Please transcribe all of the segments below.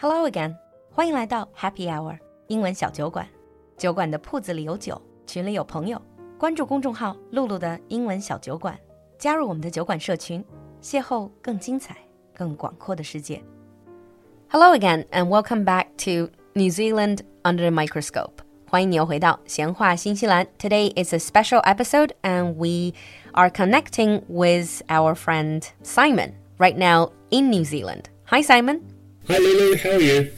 Hello again，欢迎来到 Happy Hour 英文小酒馆。酒馆的铺子里有酒，群里有朋友。关注公众号“露露的英文小酒馆”，加入我们的酒馆社群，邂逅更精彩、更广阔的世界。Hello again and welcome back to New Zealand under the microscope. 欢迎你又回到闲话新西兰。Today is a special episode and we are connecting with our friend Simon right now in New Zealand. Hi Simon. Hi Lulu, how are you?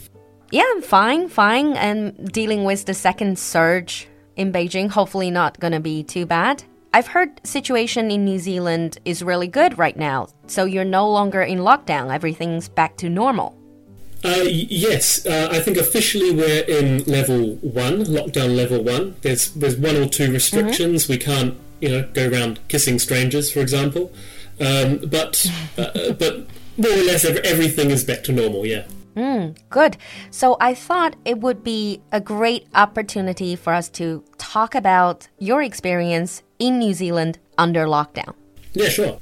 Yeah, I'm fine, fine, and dealing with the second surge in Beijing. Hopefully not going to be too bad. I've heard situation in New Zealand is really good right now. So you're no longer in lockdown. Everything's back to normal. Uh, yes, uh, I think officially we're in level one, lockdown level one. There's there's one or two restrictions. We can't, you know, go around kissing strangers, for example. Um, but uh, but more or less everything is back to normal. Yeah. Mm, good. So I thought it would be a great opportunity for us to talk about your experience in New Zealand under lockdown. Yeah, sure.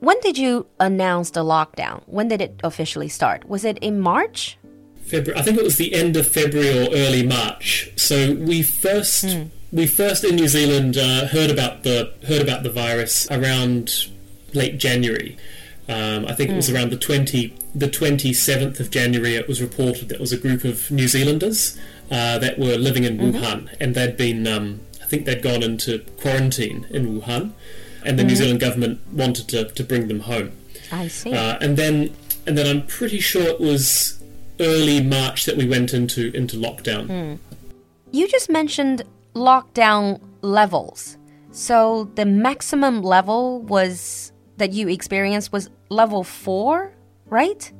When did you announce the lockdown? When did it officially start? Was it in March? February. I think it was the end of February or early March. So we first mm. we first in New Zealand uh, heard about the heard about the virus around late January. Um, I think it was around the twenty the twenty seventh of January. It was reported that it was a group of New Zealanders uh, that were living in mm-hmm. Wuhan, and they'd been um, I think they'd gone into quarantine in Wuhan and the mm. New Zealand government wanted to, to bring them home. I see. Uh, and then and then I'm pretty sure it was early March that we went into into lockdown. Mm. You just mentioned lockdown levels. So the maximum level was that you experienced was level 4, right?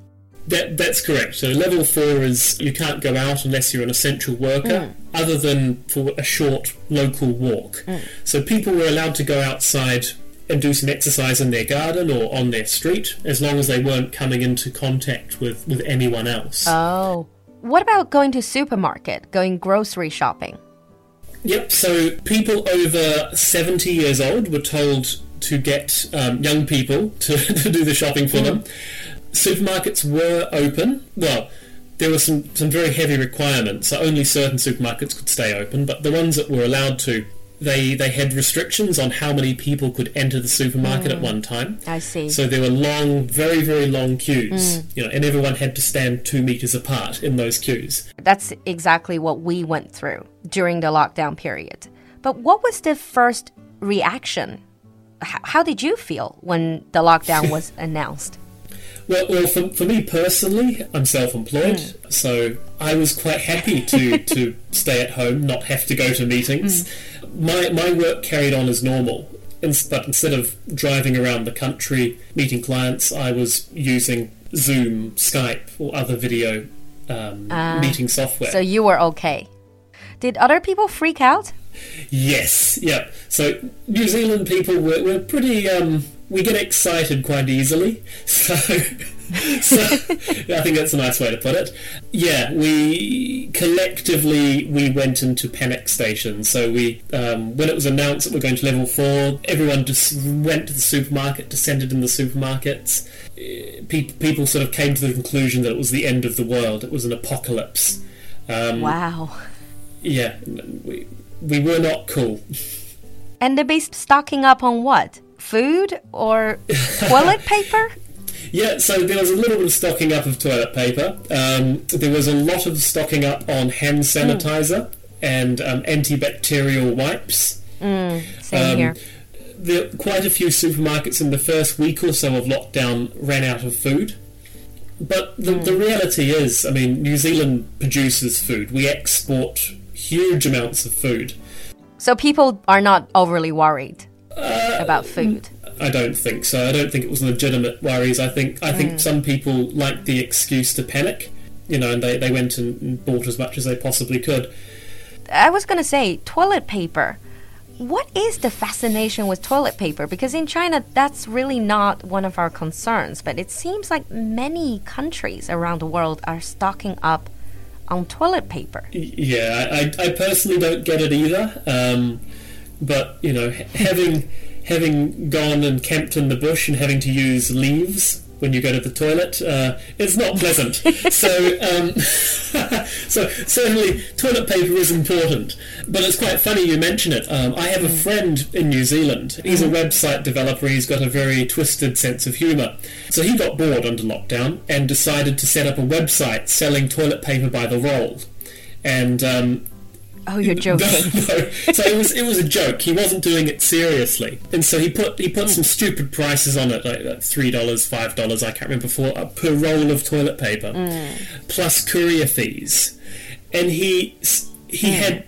That, that's correct. So level four is you can't go out unless you're an essential worker, mm. other than for a short local walk. Mm. So people were allowed to go outside and do some exercise in their garden or on their street, as long as they weren't coming into contact with, with anyone else. Oh. What about going to supermarket, going grocery shopping? Yep, so people over 70 years old were told to get um, young people to, to do the shopping for mm. them supermarkets were open. Well, there were some, some very heavy requirements. So only certain supermarkets could stay open, but the ones that were allowed to, they they had restrictions on how many people could enter the supermarket mm. at one time. I see. So there were long, very very long queues. Mm. You know, and everyone had to stand two meters apart in those queues. That's exactly what we went through during the lockdown period. But what was the first reaction? How, how did you feel when the lockdown was announced? Well, well for, for me personally, I'm self employed, mm. so I was quite happy to, to stay at home, not have to go to meetings. Mm. My, my work carried on as normal, but instead of driving around the country meeting clients, I was using Zoom, Skype, or other video um, uh, meeting software. So you were okay. Did other people freak out? Yes, yeah. So New Zealand people were, were pretty um, we get excited quite easily. So, so I think that's a nice way to put it. Yeah, we collectively we went into panic stations. So we, um, when it was announced that we're going to level four, everyone just went to the supermarket, descended in the supermarkets. People, people sort of came to the conclusion that it was the end of the world. It was an apocalypse. Um, wow. Yeah, we we were not cool. And they're based stocking up on what? food or toilet paper? Yeah, so there was a little bit of stocking up of toilet paper. Um, there was a lot of stocking up on hand sanitizer mm. and um, antibacterial wipes. Mm, same um, here. There, quite a few supermarkets in the first week or so of lockdown ran out of food. But the, mm. the reality is, I mean, New Zealand produces food. We export huge amounts of food. So people are not overly worried uh, about food? I don't think so. I don't think it was legitimate worries. I think I think mm. some people liked the excuse to panic, you know, and they, they went and bought as much as they possibly could. I was going to say toilet paper. What is the fascination with toilet paper? Because in China, that's really not one of our concerns. But it seems like many countries around the world are stocking up on toilet paper. Yeah, I, I personally don't get it either. Um, but you know, having having gone and camped in the bush and having to use leaves when you go to the toilet. Uh, it's not pleasant. so, um, so certainly toilet paper is important. But it's quite funny you mention it. Um, I have a friend in New Zealand. He's a website developer. He's got a very twisted sense of humour. So he got bored under lockdown and decided to set up a website selling toilet paper by the roll. And um, Oh, you're joking. So it was it was a joke. He wasn't doing it seriously, and so he put he put some stupid prices on it, like, three dollars, five dollars, I can't remember for uh, per roll of toilet paper, plus courier fees, and he he had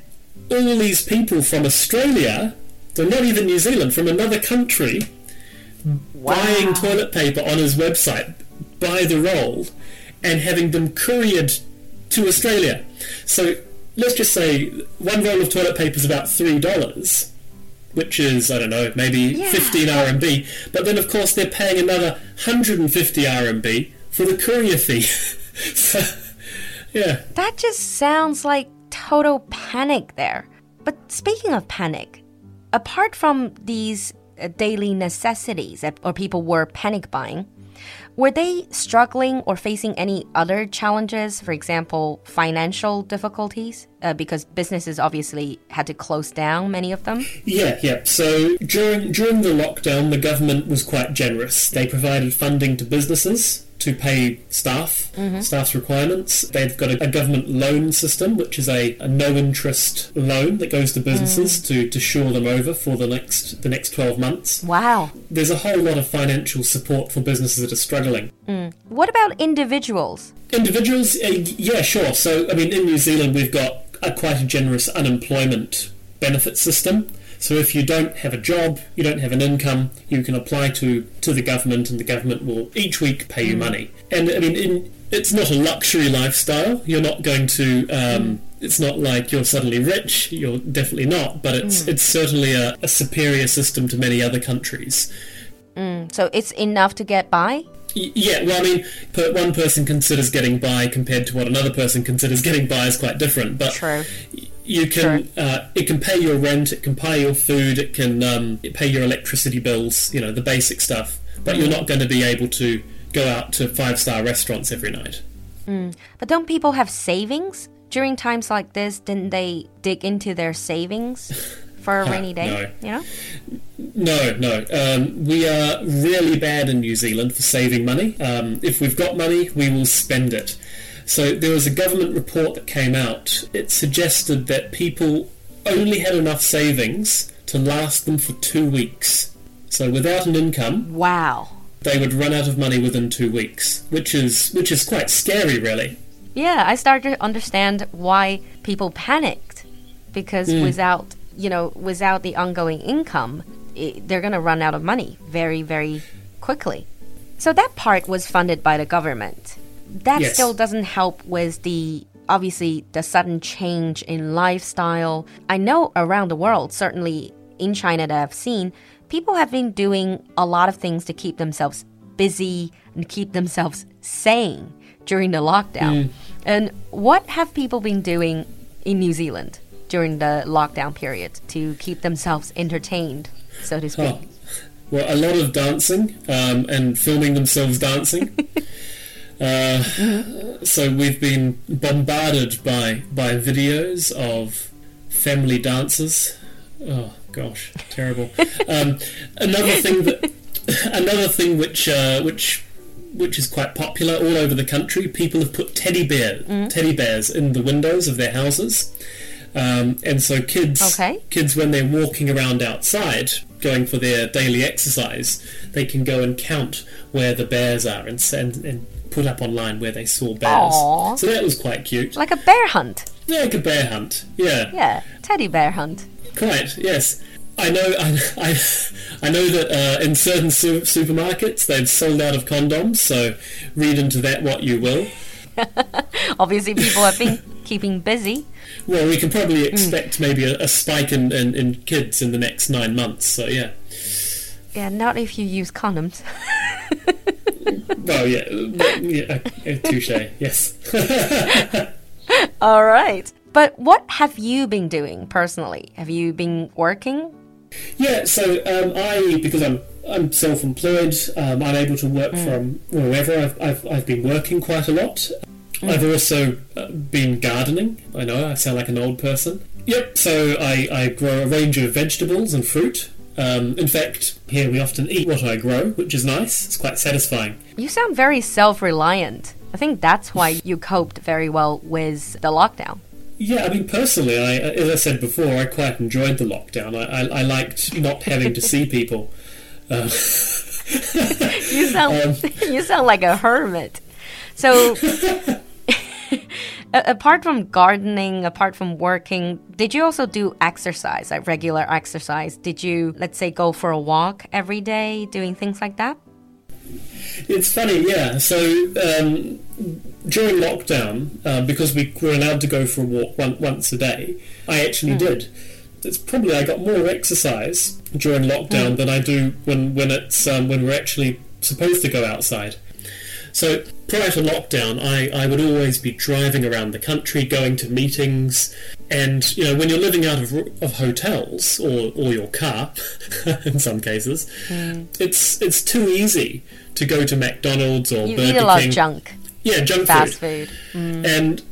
all these people from Australia, so not even New Zealand, from another country, buying toilet paper on his website by the roll, and having them couriered to Australia. So let's just say one roll of toilet paper is about three dollars, which is I don't know maybe Yeah. fifteen RMB. But then of course they're paying another hundred and fifty RMB for the courier fee. so, yeah, That just sounds like total panic there. But speaking of panic, apart from these uh, daily necessities that or people were panic buying, were they struggling or facing any other challenges? For example, financial difficulties? Uh, because businesses obviously had to close down, many of them. yeah, yeah. So during during the lockdown, the government was quite generous. They provided funding to businesses to pay staff, mm-hmm. staff's requirements. They've got a, a government loan system, which is a, a no interest loan that goes to businesses mm. to, to shore them over for the next the next twelve months. Wow. There's a whole lot of financial support for businesses that are struggling. Mm. What about individuals? Individuals, uh, yeah, sure. So, I mean, in New Zealand, we've got a quite a generous unemployment benefit system. So, if you don't have a job, you don't have an income, you can apply to, to the government, and the government will each week pay you mm. money. And I mean, in, it's not a luxury lifestyle. You're not going to. Um, mm. It's not like you're suddenly rich. You're definitely not. But it's mm. it's certainly a, a superior system to many other countries. So it's enough to get by? Yeah, well, I mean, one person considers getting by compared to what another person considers getting by is quite different. But True. You can, uh, it can pay your rent, it can pay your food, it can um, pay your electricity bills, you know, the basic stuff. But you're not going to be able to go out to five star restaurants every night. But don't people have savings? During times like this, didn't they dig into their savings for a rainy day? no. You know? No, no. Um, we are really bad in New Zealand for saving money. Um, if we've got money, we will spend it. So there was a government report that came out. It suggested that people only had enough savings to last them for two weeks. So without an income, Wow. they would run out of money within two weeks, which is which is quite scary, really. Yeah, I started to understand why people panicked because hmm. without, you know, without the ongoing income, i they're going to run out of money very, very quickly. So that part was funded by the government. That Yes. still doesn't help with the obviously the sudden change in lifestyle. I know around the world, certainly in China that I've seen, people have been doing a lot of things to keep themselves busy and keep themselves sane during the lockdown. And what have people been doing in New Zealand during the lockdown period to keep themselves entertained, so to speak? Oh, well, a lot of dancing um, and filming themselves dancing. Uh, So we've been bombarded by by videos of family dances. Oh gosh, terrible. um, another thing that another thing which uh, which which is quite popular all over the country. People have put teddy bear teddy bears in the windows of their houses. Um, and so kids, Okay. kids when they're walking around outside, going for their daily exercise, they can go and count where the bears are and send and put up online where they saw bears. Aw. So that was quite cute. Like a bear hunt. Yeah, like a bear hunt. Yeah, Yeah, teddy bear hunt. quite. Yes. I know. I, I, I know that uh, in certain su- supermarkets they've sold out of condoms. So read into that what you will. Obviously, people have been keeping busy. Well, we can probably expect maybe a, a spike in, in, in kids in the next nine months. So yeah. Yeah, not if you use condoms. Oh yeah, yeah, touche. Yes. All right. But what have you been doing personally? Have you been working? Yeah, so um, I because I'm I'm self-employed. Um, I'm able to work from wherever. I've, I've, I've been working quite a lot. I've also uh, been gardening. I know I sound like an old person. Yep. So I, I grow a range of vegetables and fruit. Um, in fact, here we often eat what I grow, which is nice. It's quite satisfying. You sound very self reliant. I think that's why you coped very well with the lockdown. Yeah, I mean, personally, I, as I said before, I quite enjoyed the lockdown. I, I, I liked not having to see people. Uh, You sound you sound like a hermit. So apart from gardening, apart from working, did you also do exercise, like regular exercise? Did you let's say go for a walk every day, doing things like that? It's funny, yeah. So um, during lockdown, uh, because we were allowed to go for a walk one, once a day, I actually did. It's probably I got more exercise during lockdown than I do when when it's um, when we're actually supposed to go outside. So prior to lockdown, I, I would always be driving around the country, going to meetings, and you know when you're living out of, of hotels or, or your car, in some cases, hmm. it's it's too easy to go to McDonald's or You Burger eat a lot King. of junk, Yeah, junk food fast food. food. Hmm. And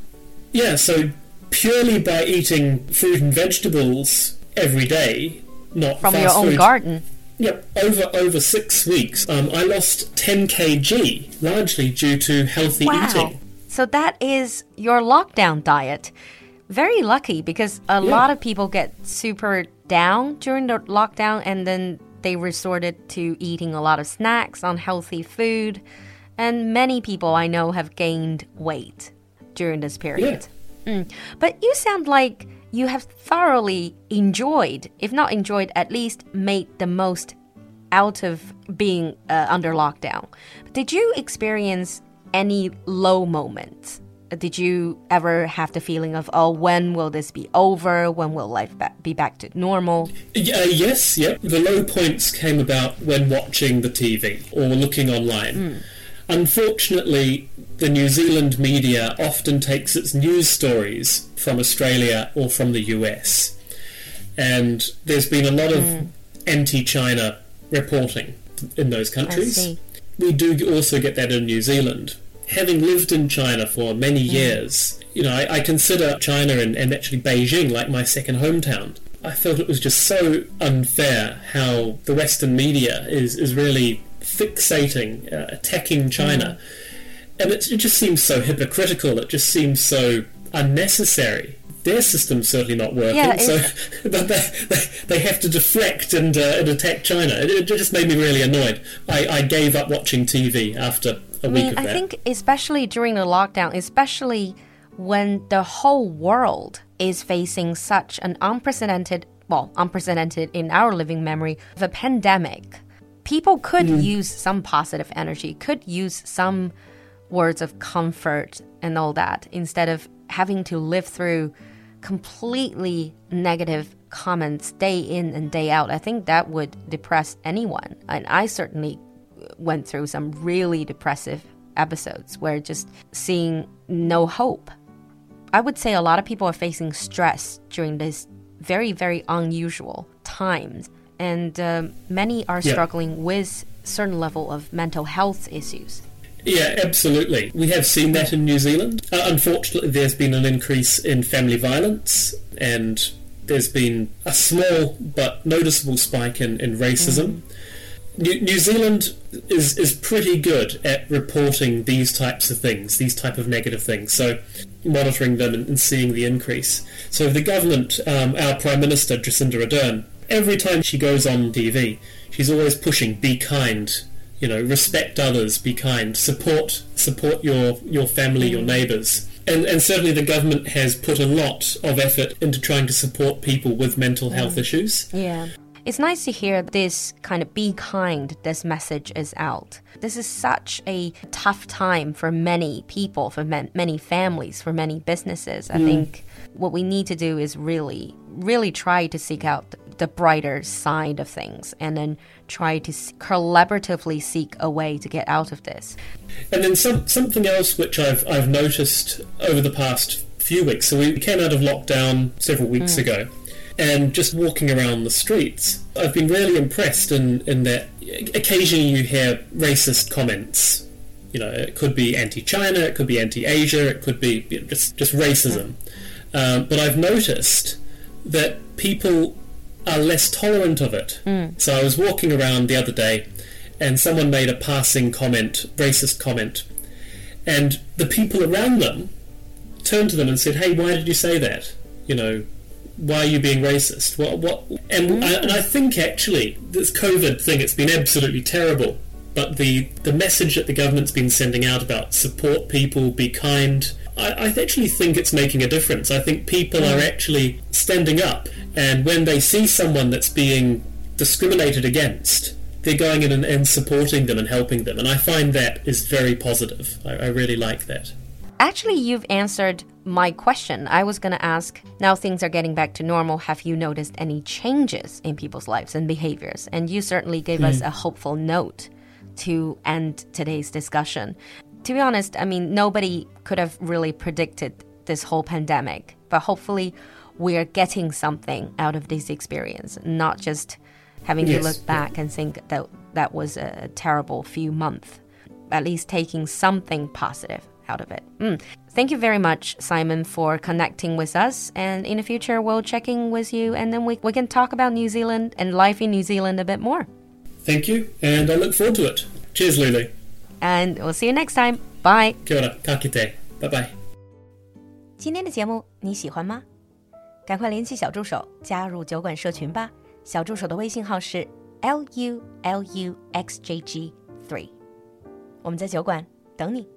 yeah, so purely by eating fruit and vegetables every day, not From your own food, garden. Yep, over over six weeks, um, I lost 10 kg, largely due to healthy Wow. eating. So that is your lockdown diet. Very lucky because a lot of people get super down during the lockdown and then they resorted to eating a lot of snacks, unhealthy food. And many people I know have gained weight during this period. Mm. But you sound like you have thoroughly enjoyed, if not enjoyed, at least made the most out of being uh, under lockdown. Did you experience any low moments? Did you ever have the feeling of, oh, when will this be over? When will life ba- be back to normal? Yeah, yes, yep. The low points came about when watching the TV or looking online. Unfortunately, the New Zealand media often takes its news stories from Australia or from the US. And there's been a lot of hmm. anti China reporting in those countries. We do also get that in New Zealand. Having lived in China for many hmm. years, you know, I, I consider China and, and actually Beijing like my second hometown. I felt it was just so unfair how the Western media is, is really fixating, uh, attacking China. And it, it just seems so hypocritical. It just seems so unnecessary. Their system's certainly not working, Yeah, so but they, they, they have to deflect and, uh, and attack China. It, it just made me really annoyed. I, I gave up watching TV after a I week mean, of I that. think especially during the lockdown, especially when the whole world is facing such an unprecedented, well, unprecedented in our living memory of a pandemic, people could mm. use some positive energy, could use some words of comfort and all that instead of having to live through completely negative comments day in and day out. I think that would depress anyone. And I certainly went through some really depressive episodes where just seeing no hope. I would say a lot of people are facing stress during this very, very unusual times. And um, many are Yeah. struggling with certain level of mental health issues. Yeah, absolutely. We have seen that in New Zealand. Uh, unfortunately, there's been an increase in family violence, and there's been a small but noticeable spike in, in racism. New, New Zealand is, is pretty good at reporting these types of things, these type of negative things. So monitoring them and, and seeing the increase. So the government, um, our Prime Minister Jacinda Ardern, every time she goes on TV, she's always pushing "be kind," you know, respect others, be kind, support support your your family, your mm. neighbours. And, and certainly the government has put a lot of effort into trying to support people with mental health mm. issues. Yeah. It's nice to hear this kind of be kind, this message is out. This is such a tough time for many people, for man- many families, for many businesses. I mm. think what we need to do is really, really try to seek out the brighter side of things and then try to collaboratively seek a way to get out of this. And then some, something else which I've, I've noticed over the past few weeks. So we came out of lockdown several weeks ago, and just walking around the streets, I've been really impressed in, in that occasionally you hear racist comments. You know, it could be anti-China, it could be anti-Asia, it could be you know, just just racism. Um, but I've noticed that people are less tolerant of it. Hmm. So I was walking around the other day, and someone made a passing comment, racist comment, and the people around them turned to them and said, "Hey, why did you say that? You know, why are you being racist? What? What?" And I, and I hmm. think actually this COVID thing, it's been absolutely terrible. But the the message that the government's been sending out about support people, be kind. I, I actually think it's making a difference. I think people are mm. actually standing up, and when they see someone that's being discriminated against, they're going in and, and supporting them and helping them. And I find that is very positive. I, I really like that. Actually, you've answered my question. I was going to ask now things are getting back to normal. Have you noticed any changes in people's lives and behaviors? And you certainly gave us mm. a hopeful note to end today's discussion. To be honest, I mean, nobody could have really predicted this whole pandemic, but hopefully, we're getting something out of this experience, not just having to look back and think that that was a terrible few months at least taking something positive out of it. Mm. Thank you very much, Simon, for connecting with us. And in the future, we'll check in with you and then we, we can talk about New Zealand and life in New Zealand a bit more. Thank you, and I look forward to it. Cheers, Lulu And we'll see you next time. Bye. Kia ora, ka kite. Bye bye. 今天的节目你喜欢吗？赶快联系小助手加入酒馆社群吧。小助手的微信号是 l u l u x j g three，我们在酒馆等你。